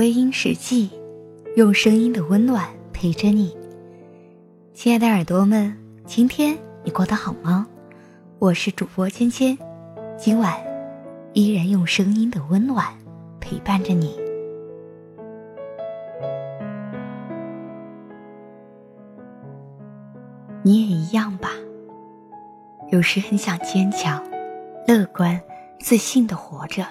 微音时记，用声音的温暖陪着你。亲爱的耳朵们，今天你过得好吗？我是主播芊芊，今晚依然用声音的温暖陪伴着你。你也一样吧？有时很想坚强、乐观、自信的活着。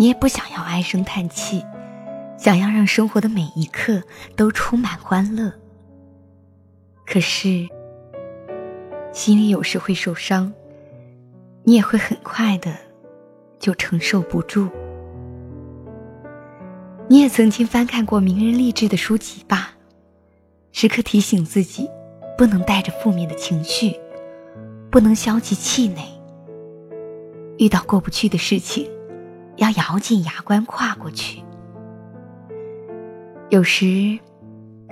你也不想要唉声叹气，想要让生活的每一刻都充满欢乐。可是，心里有时会受伤，你也会很快的就承受不住。你也曾经翻看过名人励志的书籍吧？时刻提醒自己，不能带着负面的情绪，不能消极气馁。遇到过不去的事情。要咬紧牙关跨过去。有时，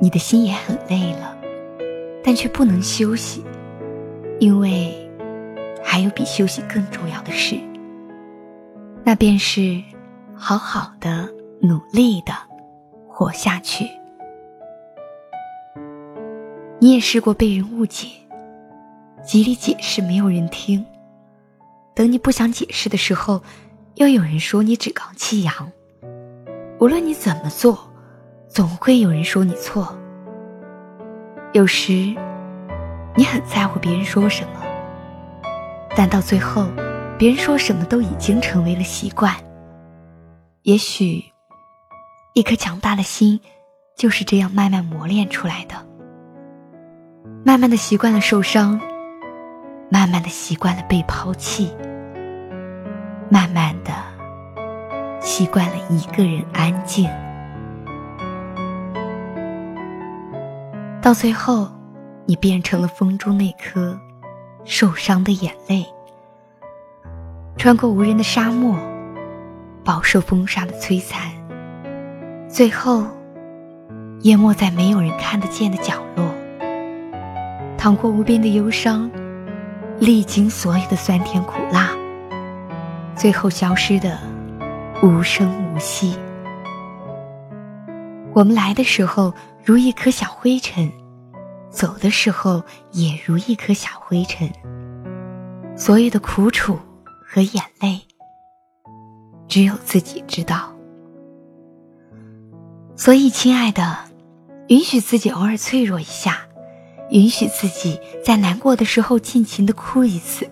你的心也很累了，但却不能休息，因为还有比休息更重要的事。那便是好好的、努力的活下去。你也试过被人误解，极力解释没有人听，等你不想解释的时候。又有人说你趾高气扬，无论你怎么做，总会有人说你错。有时，你很在乎别人说什么，但到最后，别人说什么都已经成为了习惯。也许，一颗强大的心就是这样慢慢磨练出来的。慢慢的习惯了受伤，慢慢的习惯了被抛弃。慢慢的，习惯了一个人安静，到最后，你变成了风中那颗受伤的眼泪，穿过无人的沙漠，饱受风沙的摧残，最后，淹没在没有人看得见的角落，淌过无边的忧伤，历经所有的酸甜苦辣。最后消失的无声无息。我们来的时候如一颗小灰尘，走的时候也如一颗小灰尘。所有的苦楚和眼泪，只有自己知道。所以，亲爱的，允许自己偶尔脆弱一下，允许自己在难过的时候尽情的哭一次。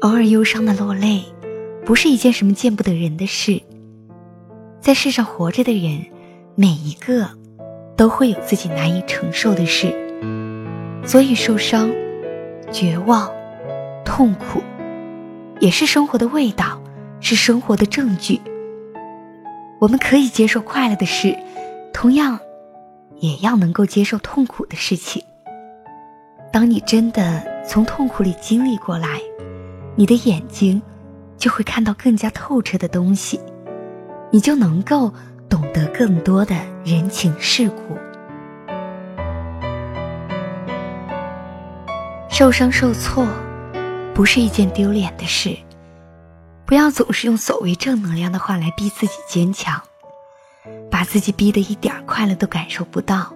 偶尔忧伤的落泪，不是一件什么见不得人的事。在世上活着的人，每一个都会有自己难以承受的事，所以受伤、绝望、痛苦，也是生活的味道，是生活的证据。我们可以接受快乐的事，同样，也要能够接受痛苦的事情。当你真的从痛苦里经历过来。你的眼睛就会看到更加透彻的东西，你就能够懂得更多的人情世故。受伤受挫不是一件丢脸的事，不要总是用所谓正能量的话来逼自己坚强，把自己逼得一点快乐都感受不到。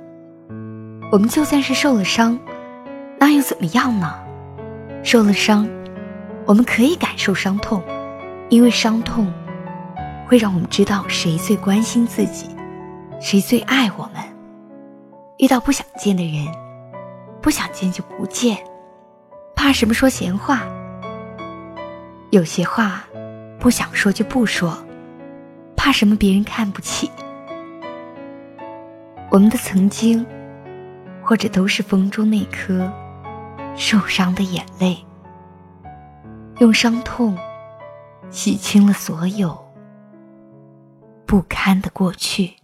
我们就算是受了伤，那又怎么样呢？受了伤。我们可以感受伤痛，因为伤痛会让我们知道谁最关心自己，谁最爱我们。遇到不想见的人，不想见就不见，怕什么说闲话？有些话不想说就不说，怕什么别人看不起？我们的曾经，或者都是风中那颗受伤的眼泪。用伤痛洗清了所有不堪的过去。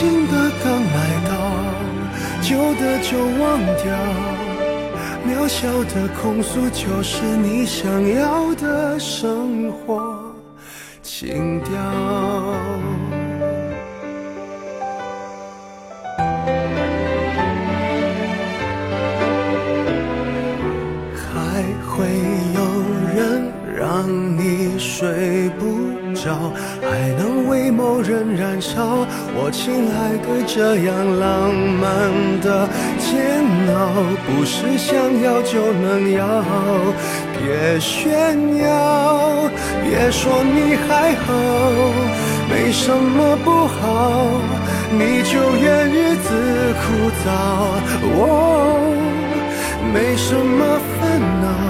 新的刚来到，旧的就忘掉。渺小的控诉，就是你想要的生活情调。还会有人让你睡不着？还能某人燃烧，我亲爱的，这样浪漫的煎熬，不是想要就能要。别炫耀，别说你还好，没什么不好，你就怨日子枯燥。哦，没什么烦恼。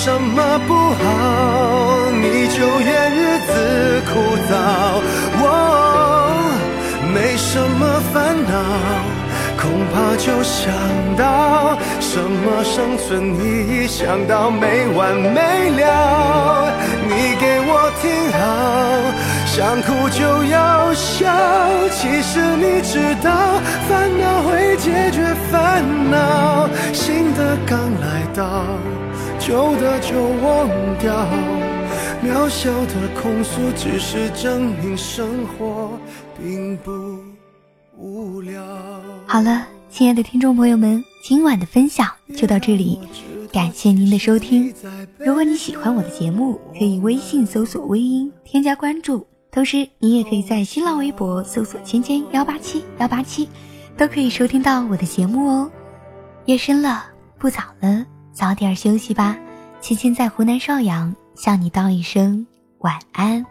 什么不好，你就怨日子枯燥。我没什么烦恼。恐怕就想到什么生存意义，想到没完没了。你给我听好，想哭就要笑。其实你知道，烦恼会解决烦恼。新的刚来到，旧的就忘掉。渺小的控诉，只是证明生活并不无聊。好了，亲爱的听众朋友们，今晚的分享就到这里，感谢您的收听。如果你喜欢我的节目，可以微信搜索“微音”添加关注，同时你也可以在新浪微博搜索“芊芊幺八七幺八七”，都可以收听到我的节目哦。夜深了，不早了，早点休息吧。亲亲在湖南邵阳向你道一声晚安。